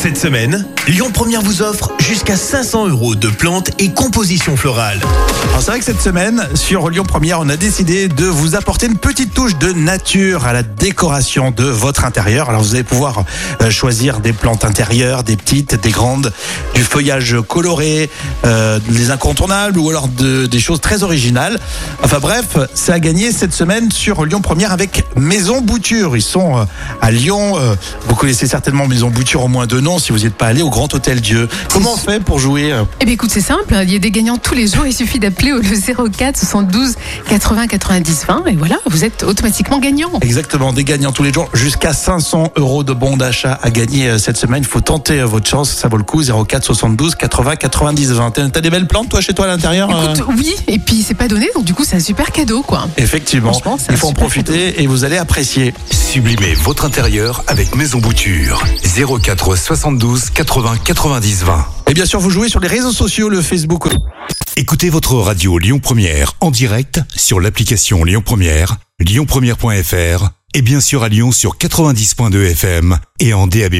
Cette semaine, Lyon Première vous offre jusqu'à 500 euros de plantes et compositions florales. C'est vrai que cette semaine, sur Lyon Première, on a décidé de vous apporter une petite touche de nature à la décoration de votre intérieur. Alors vous allez pouvoir euh, choisir des plantes intérieures, des petites, des grandes, du feuillage coloré, euh, des incontournables ou alors de- des choses très originales. Enfin bref, c'est à gagner cette semaine sur Lyon Première avec Maison Bouture. Ils sont euh, à Lyon. euh, Vous connaissez certainement Maison Bouture au moins de si vous n'êtes pas allé au Grand Hôtel Dieu. Comment on fait pour jouer euh, Eh bien écoute, c'est simple, hein. il y a des gagnants tous les jours, il suffit d'appeler au 04 72 80 90 20 et voilà, vous êtes automatiquement gagnant. Exactement, des gagnants tous les jours, jusqu'à 500 euros de bons d'achat à gagner euh, cette semaine. Il faut tenter euh, votre chance, ça vaut le coup. 04 72 80 90 20. T'as des belles plantes toi chez toi à l'intérieur euh Écoute, oui, et puis c'est pas donné, donc du coup c'est un super cadeau quoi. Effectivement, il faut en profiter et vous allez apprécier. Sublimez votre intérieur avec Maison Bouture. 04 72 80 90 20. Et bien sûr, vous jouez sur les réseaux sociaux, le Facebook. Écoutez votre radio Lyon Première en direct sur l'application Lyon Première, lyonpremière.fr et bien sûr à Lyon sur 90.2 FM et en DAB+.